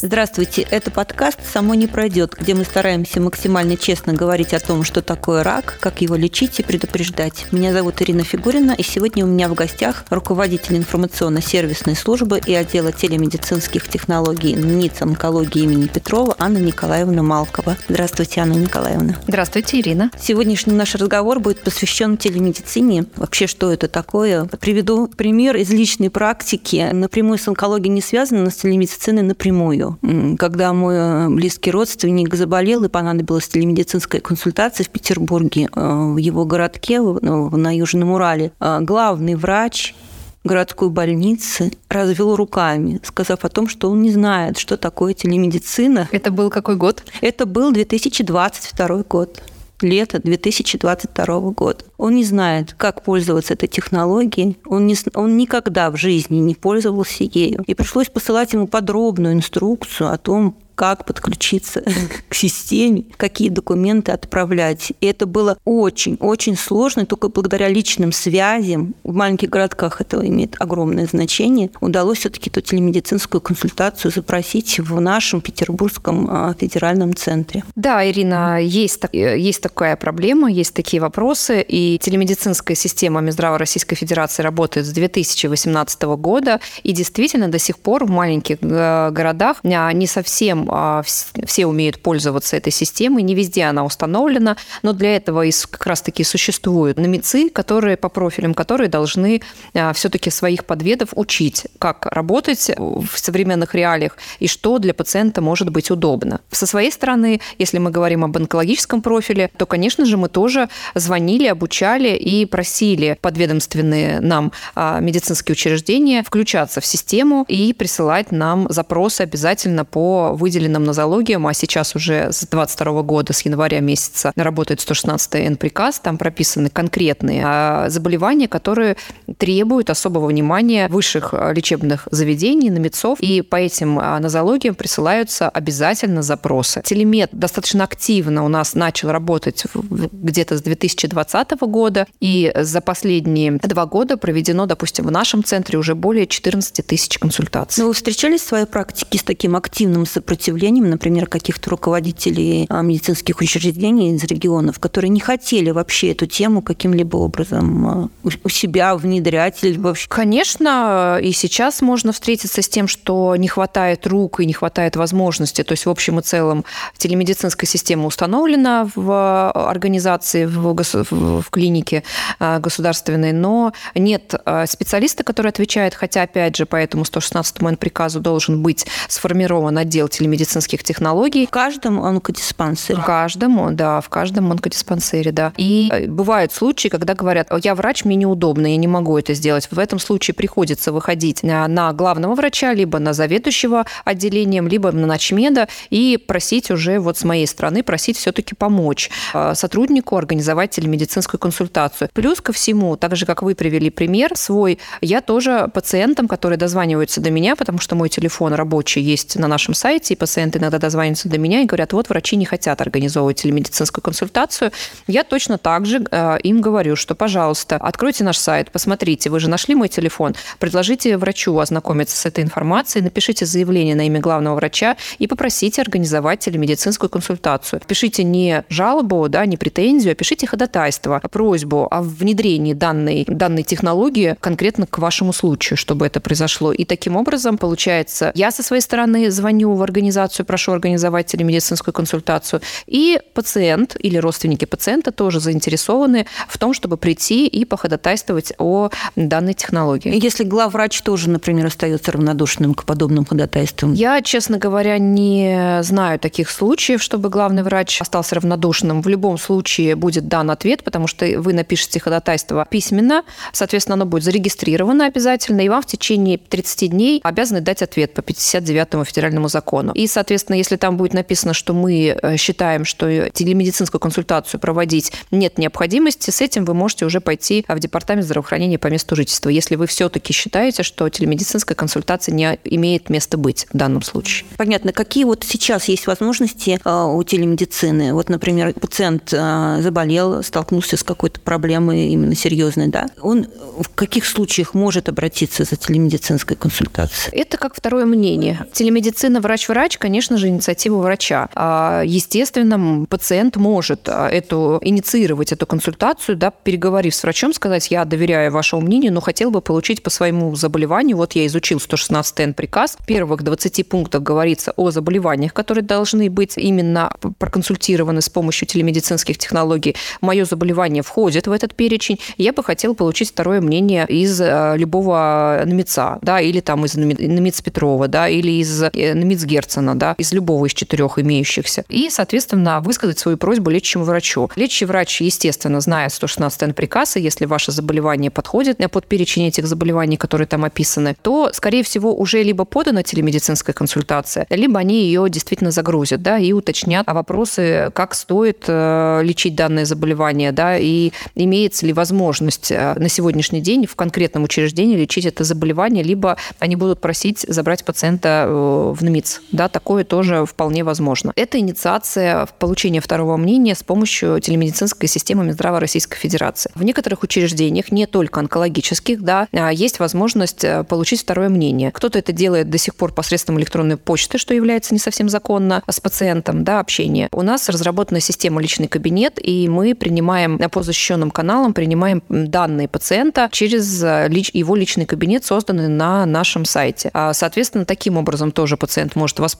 Здравствуйте, это подкаст «Само не пройдет», где мы стараемся максимально честно говорить о том, что такое рак, как его лечить и предупреждать. Меня зовут Ирина Фигурина, и сегодня у меня в гостях руководитель информационно-сервисной службы и отдела телемедицинских технологий НИЦ онкологии имени Петрова Анна Николаевна Малкова. Здравствуйте, Анна Николаевна. Здравствуйте, Ирина. Сегодняшний наш разговор будет посвящен телемедицине. Вообще, что это такое? Приведу пример из личной практики. Напрямую с онкологией не связано, но с телемедициной напрямую когда мой э, близкий родственник заболел и понадобилась телемедицинская консультация в Петербурге, э, в его городке на Южном Урале, э, главный врач городской больницы развел руками, сказав о том, что он не знает, что такое телемедицина. Это был какой год? Это был 2022 год лето 2022 года. Он не знает, как пользоваться этой технологией, он, не, он никогда в жизни не пользовался ею. И пришлось посылать ему подробную инструкцию о том, как подключиться к системе, какие документы отправлять. И это было очень-очень сложно, только благодаря личным связям, в маленьких городках это имеет огромное значение, удалось все-таки эту телемедицинскую консультацию запросить в нашем Петербургском а, федеральном центре. Да, Ирина, есть, есть такая проблема, есть такие вопросы, и телемедицинская система Минздрава Российской Федерации работает с 2018 года, и действительно до сих пор в маленьких э, городах а, не совсем а, все умеют пользоваться этой системой, не везде она установлена, но для этого как раз-таки существуют номицы, которые по профилям, которые должны а, все-таки своих подведов учить, как работать в современных реалиях и что для пациента может быть удобно. Со своей стороны, если мы говорим об онкологическом профиле, то, конечно же, мы тоже звонили, обучали и просили подведомственные нам а, медицинские учреждения включаться в систему и присылать нам запросы обязательно по выделению выделенным нозологиям, а сейчас уже с 22 года, с января месяца работает 116 Н приказ, там прописаны конкретные а, заболевания, которые требуют особого внимания высших а, лечебных заведений, на МЕЦов, и по этим а, нозологиям присылаются обязательно запросы. Телемед достаточно активно у нас начал работать где-то с 2020 года, и за последние два года проведено, допустим, в нашем центре уже более 14 тысяч консультаций. Но вы встречались в своей практике с таким активным сопротивлением сопротивлением, например, каких-то руководителей а, медицинских учреждений из регионов, которые не хотели вообще эту тему каким-либо образом а, у себя внедрять или вообще? Конечно, и сейчас можно встретиться с тем, что не хватает рук и не хватает возможности. То есть, в общем и целом, телемедицинская система установлена в организации, в, в клинике а, государственной, но нет специалиста, который отвечает, хотя, опять же, по этому 116 МН приказу должен быть сформирован отдел телемедицинской медицинских технологий. В каждом онкодиспансере? В каждом, да, в каждом онкодиспансере, да. И э, бывают случаи, когда говорят, я врач, мне неудобно, я не могу это сделать. В этом случае приходится выходить на главного врача, либо на заведующего отделением, либо на ночмеда и просить уже вот с моей стороны, просить все-таки помочь э, сотруднику организовать телемедицинскую консультацию. Плюс ко всему, так же, как вы привели пример свой, я тоже пациентам, которые дозваниваются до меня, потому что мой телефон рабочий есть на нашем сайте, пациенты иногда дозваниваются до меня и говорят, вот врачи не хотят организовывать телемедицинскую консультацию. Я точно так же э, им говорю, что, пожалуйста, откройте наш сайт, посмотрите, вы же нашли мой телефон, предложите врачу ознакомиться с этой информацией, напишите заявление на имя главного врача и попросите организовать телемедицинскую консультацию. Пишите не жалобу, да, не претензию, а пишите ходатайство, просьбу о внедрении данной, данной технологии конкретно к вашему случаю, чтобы это произошло. И таким образом, получается, я со своей стороны звоню в организацию, организацию, прошу организовать телемедицинскую консультацию. И пациент или родственники пациента тоже заинтересованы в том, чтобы прийти и походатайствовать о данной технологии. Если главврач тоже, например, остается равнодушным к подобным ходатайствам? Я, честно говоря, не знаю таких случаев, чтобы главный врач остался равнодушным. В любом случае будет дан ответ, потому что вы напишете ходатайство письменно, соответственно, оно будет зарегистрировано обязательно, и вам в течение 30 дней обязаны дать ответ по 59 федеральному закону. И, соответственно, если там будет написано, что мы э, считаем, что телемедицинскую консультацию проводить нет необходимости, с этим вы можете уже пойти в департамент здравоохранения по месту жительства, если вы все-таки считаете, что телемедицинская консультация не имеет места быть в данном случае. Понятно. Какие вот сейчас есть возможности э, у телемедицины? Вот, например, пациент э, заболел, столкнулся с какой-то проблемой именно серьезной, да? Он в каких случаях может обратиться за телемедицинской консультацией? Это как второе мнение. Телемедицина врач-врач врач, конечно же, инициатива врача. А, естественно, пациент может а, эту, инициировать эту консультацию, да, переговорив с врачом, сказать, я доверяю вашему мнению, но хотел бы получить по своему заболеванию, вот я изучил 116 Н приказ, в первых 20 пунктах говорится о заболеваниях, которые должны быть именно проконсультированы с помощью телемедицинских технологий. Мое заболевание входит в этот перечень, я бы хотел получить второе мнение из а, любого НМИЦа, да, или там из НМИЦ Петрова, да, или из э, НМИЦ Герцена, да, из любого из четырех имеющихся. И, соответственно, высказать свою просьбу лечащему врачу. Лечащий врач, естественно, знает 116 Н приказ, и если ваше заболевание подходит под перечень этих заболеваний, которые там описаны, то, скорее всего, уже либо подана телемедицинская консультация, либо они ее действительно загрузят, да, и уточнят вопросы, как стоит э, лечить данное заболевание, да, и имеется ли возможность э, на сегодняшний день в конкретном учреждении лечить это заболевание, либо они будут просить забрать пациента в НМИЦ. Да, такое тоже вполне возможно. Это инициация в получении второго мнения с помощью телемедицинской системы Минздрава Российской Федерации. В некоторых учреждениях, не только онкологических, да, а, есть возможность э, получить второе мнение. Кто-то это делает до сих пор посредством электронной почты, что является не совсем законно, с пациентом, да, общение. У нас разработана система личный кабинет, и мы принимаем по защищенным каналам, принимаем данные пациента через э, его личный кабинет, созданный на нашем сайте. А, соответственно, таким образом тоже пациент может воспользоваться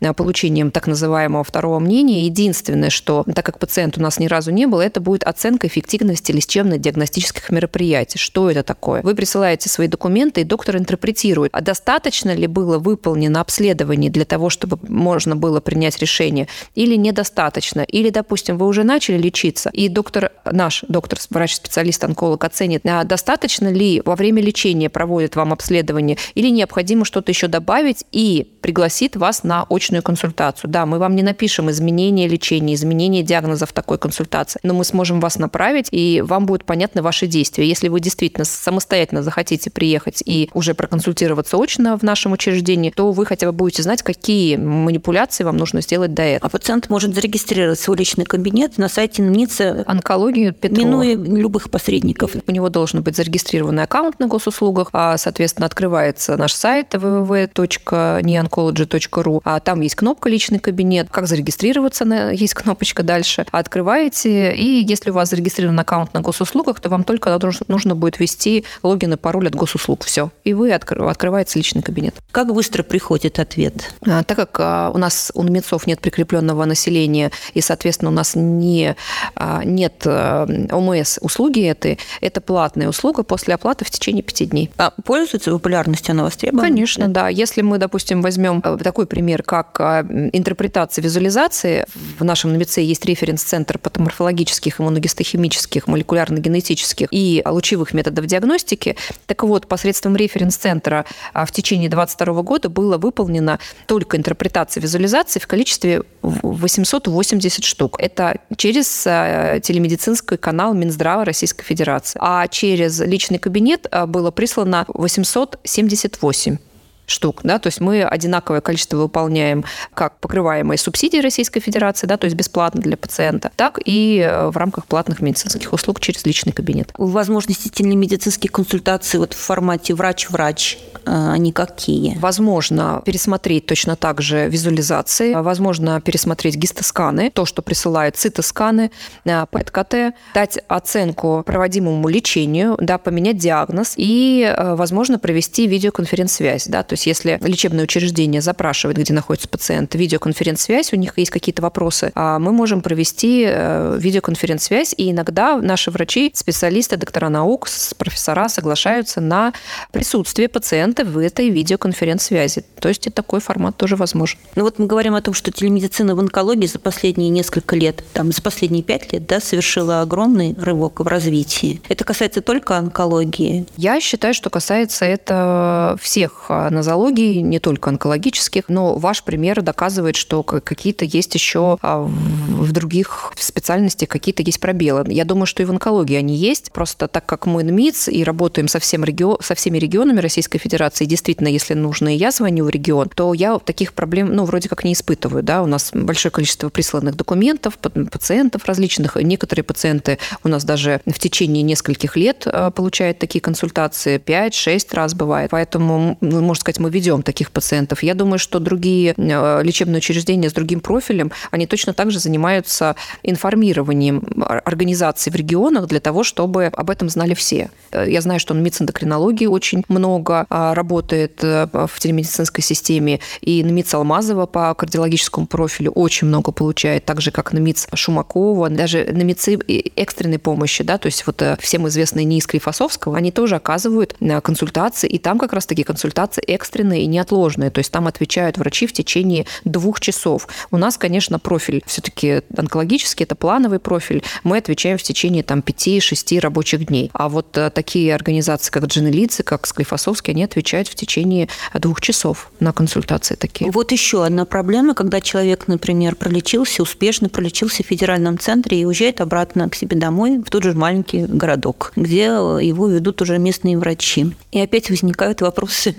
э, получением так называемого второго мнения. Единственное, что, так как пациент у нас ни разу не был, это будет оценка эффективности лечебно-диагностических мероприятий. Что это такое? Вы присылаете свои документы, и доктор интерпретирует, а достаточно ли было выполнено обследование для того, чтобы можно было принять решение, или недостаточно, или, допустим, вы уже начали лечиться, и доктор, наш доктор, врач-специалист, онколог оценит, а достаточно ли во время лечения проводит вам обследование, или необходимо что-то еще добавить, и пригласит вас на очную консультацию. Да, мы вам не напишем изменения лечения, изменения диагноза в такой консультации, но мы сможем вас направить, и вам будут понятны ваши действия. Если вы действительно самостоятельно захотите приехать и уже проконсультироваться очно в нашем учреждении, то вы хотя бы будете знать, какие манипуляции вам нужно сделать до этого. А пациент может зарегистрировать свой личный кабинет на сайте НИЦа онкологию Петрова. минуя любых посредников. У него должен быть зарегистрированный аккаунт на госуслугах, а, соответственно, открывается наш сайт www.neoncology.ru, а там есть кнопка «Личный кабинет», как зарегистрироваться, есть кнопочка дальше. Открываете, и если у вас зарегистрирован аккаунт на госуслугах, то вам только нужно будет ввести логин и пароль от госуслуг. Все. И вы открываете личный кабинет. Как быстро приходит ответ? А, так как а, у нас у НМИЦов нет прикрепленного населения, и, соответственно, у нас не, а, нет ОМС услуги этой, это платная услуга после оплаты в течение пяти дней. А пользуется популярностью она востребована? Конечно, да. Если мы, допустим, возьмем такой пример, как интерпретация визуализации, в нашем НМИЦе есть референс-центр патоморфологических, иммуногистохимических, молекулярно-генетических и лучевых методов диагностики. Так вот, посредством референс-центра в течение 2022 года было выполнено только интерпретация визуализации в количестве 880 штук. Это через э, телемедицинский канал Минздрава Российской Федерации. А через личный кабинет было прислано 878 штук, да, то есть мы одинаковое количество выполняем как покрываемые субсидии Российской Федерации, да, то есть бесплатно для пациента, так и э, в рамках платных медицинских услуг через личный кабинет. Возможности телемедицинских консультаций вот в формате врач-врач, э, они какие? Возможно пересмотреть точно так же визуализации, возможно пересмотреть гистосканы, то, что присылают цитосканы, э, ПЭТ-КТ, дать оценку проводимому лечению, да, поменять диагноз и, возможно, провести видеоконференц-связь, да, то то есть если лечебное учреждение запрашивает, где находится пациент, видеоконференц-связь, у них есть какие-то вопросы, а мы можем провести э, видеоконференц-связь, и иногда наши врачи, специалисты, доктора наук, профессора соглашаются на присутствие пациента в этой видеоконференц-связи. То есть и такой формат тоже возможен. Ну вот мы говорим о том, что телемедицина в онкологии за последние несколько лет, там, за последние пять лет, да, совершила огромный рывок в развитии. Это касается только онкологии? Я считаю, что касается это всех нозологии, не только онкологических, но ваш пример доказывает, что какие-то есть еще а, в других специальностях какие-то есть пробелы. Я думаю, что и в онкологии они есть. Просто так как мы НМИЦ и работаем со, всем регион, со всеми регионами Российской Федерации, действительно, если нужно, и я звоню в регион, то я таких проблем, ну, вроде как не испытываю. Да? У нас большое количество присланных документов, пациентов различных. Некоторые пациенты у нас даже в течение нескольких лет а, получают такие консультации, 5-6 раз бывает. Поэтому, ну, можно сказать, сказать, мы ведем таких пациентов. Я думаю, что другие э, лечебные учреждения с другим профилем, они точно так же занимаются информированием организаций в регионах для того, чтобы об этом знали все. Э, я знаю, что на медицинокринологии очень много а, работает э, в телемедицинской системе, и на МИЦ Алмазова по кардиологическому профилю очень много получает, так же, как на МИЦ Шумакова, даже на МИЦы экстренной помощи, да, то есть вот всем известные НИИ Склифосовского, они тоже оказывают консультации, и там как раз-таки консультации экстренные и неотложные, то есть там отвечают врачи в течение двух часов. У нас, конечно, профиль все-таки онкологический, это плановый профиль, мы отвечаем в течение там 5-6 рабочих дней. А вот э, такие организации, как Дженелицы, как Склифосовский, они отвечают в течение двух часов на консультации такие. Вот еще одна проблема, когда человек, например, пролечился, успешно пролечился в федеральном центре и уезжает обратно к себе домой, в тот же маленький городок, где его ведут уже местные врачи. И опять возникают вопросы.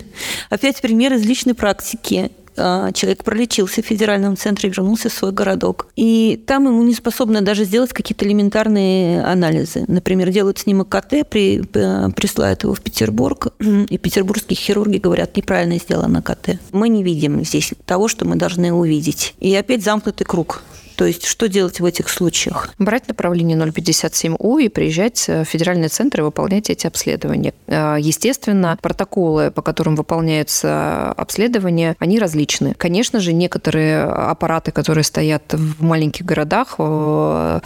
Опять пример из личной практики. А, человек пролечился в федеральном центре и вернулся в свой городок. И там ему не способны даже сделать какие-то элементарные анализы. Например, делают снимок КТ, при, присылают его в Петербург, и петербургские хирурги говорят, неправильно сделано КТ. Мы не видим здесь того, что мы должны увидеть. И опять замкнутый круг. То есть что делать в этих случаях? Брать направление 057У и приезжать в федеральный центр и выполнять эти обследования. Э, естественно, протоколы, по которым выполняются обследования, они различны. Конечно же, некоторые аппараты, которые стоят в маленьких городах, в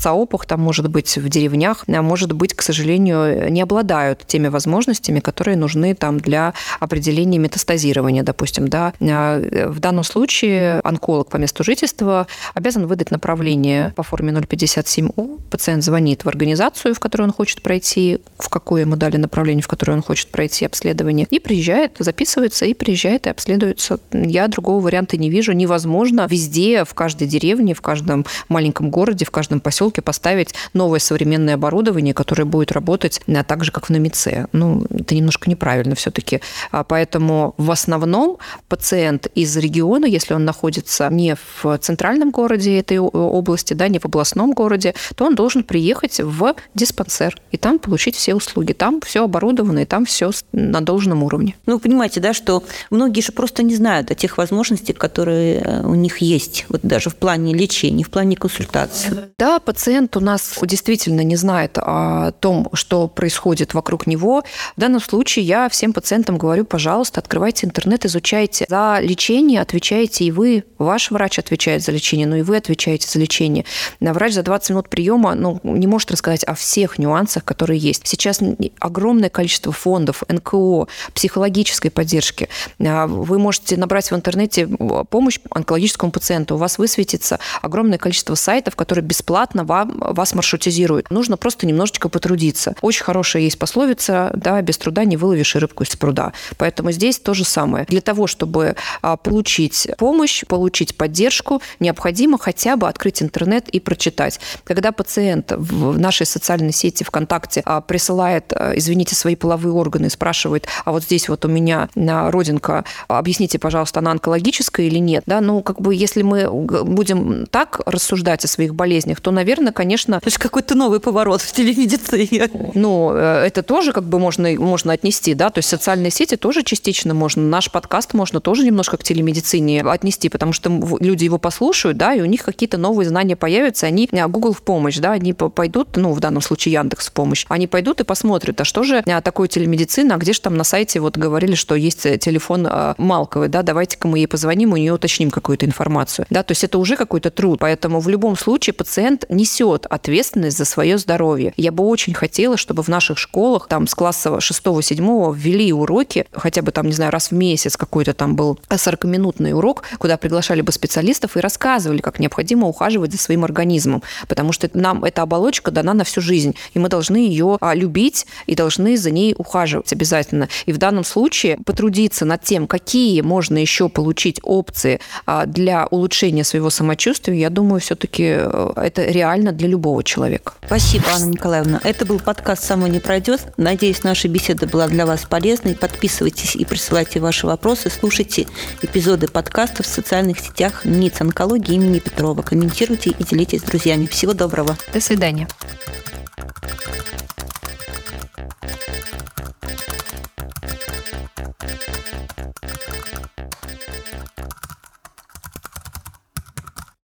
ЦАОПах, там, может быть, в деревнях, а может быть, к сожалению, не обладают теми возможностями, которые нужны там для определения метастазирования, допустим. Да. Э, в данном случае онколог по месту жительства обязан выдать направление по форме 057У. Пациент звонит в организацию, в которую он хочет пройти, в какое ему дали направление, в которое он хочет пройти обследование, и приезжает, записывается, и приезжает, и обследуется. Я другого варианта не вижу. Невозможно везде, в каждой деревне, в каждом маленьком городе, в каждом поселке поставить новое современное оборудование, которое будет работать так же, как в Номице. Ну, это немножко неправильно все-таки. А поэтому в основном пациент из региона, если он находится не в центральном городе, городе этой области, да, не в областном городе, то он должен приехать в диспансер и там получить все услуги. Там все оборудовано, и там все на должном уровне. Ну, вы понимаете, да, что многие же просто не знают о тех возможностях, которые э, у них есть, вот даже в плане лечения, в плане консультации. Да, пациент у нас действительно не знает о том, что происходит вокруг него. В данном случае я всем пациентам говорю, пожалуйста, открывайте интернет, изучайте. За лечение отвечаете и вы, ваш врач отвечает за лечение, но и вы отвечаете за лечение. Врач за 20 минут приема ну, не может рассказать о всех нюансах, которые есть. Сейчас огромное количество фондов, НКО, психологической поддержки. А, вы можете набрать в интернете помощь онкологическому пациенту. У вас высветится огромное количество сайтов, которые бесплатно вам, вас маршрутизируют. Нужно просто немножечко потрудиться. Очень хорошая есть пословица, да, без труда не выловишь рыбку из пруда. Поэтому здесь то же самое. Для того, чтобы а, получить помощь, получить поддержку, необходимо необходимо хотя бы открыть интернет и прочитать. Когда пациент в нашей социальной сети ВКонтакте а, присылает, а, извините, свои половые органы и спрашивает, а вот здесь вот у меня родинка, объясните, пожалуйста, она онкологическая или нет, да, ну, как бы, если мы будем так рассуждать о своих болезнях, то, наверное, конечно... То есть какой-то новый поворот в телемедицине. Ну, э, это тоже как бы можно, можно отнести, да, то есть социальные сети тоже частично можно, наш подкаст можно тоже немножко к телемедицине отнести, потому что люди его послушают, да, и у них какие-то новые знания появятся, они а, Google в помощь, да, они пойдут, ну, в данном случае Яндекс в помощь, они пойдут и посмотрят, а что же а, такое телемедицина, а где же там на сайте вот говорили, что есть э, телефон а, Малковой, да, давайте-ка мы ей позвоним, у нее уточним какую-то информацию, да, то есть это уже какой-то труд, поэтому в любом случае пациент несет ответственность за свое здоровье. Я бы очень хотела, чтобы в наших школах там с класса 6-7 ввели уроки, хотя бы там, не знаю, раз в месяц какой-то там был 40-минутный урок, куда приглашали бы специалистов и рассказывали, как необходимо ухаживать за своим организмом, потому что нам эта оболочка дана на всю жизнь, и мы должны ее а, любить и должны за ней ухаживать обязательно. И в данном случае потрудиться над тем, какие можно еще получить опции а, для улучшения своего самочувствия, я думаю, все-таки э, это реально для любого человека. Спасибо, Анна Николаевна. Это был подкаст «Само не пройдет». Надеюсь, наша беседа была для вас полезной. Подписывайтесь и присылайте ваши вопросы. Слушайте эпизоды подкастов в социальных сетях НИЦ онкологии имени Ксения Петрова. Комментируйте и делитесь с друзьями. Всего доброго. До свидания.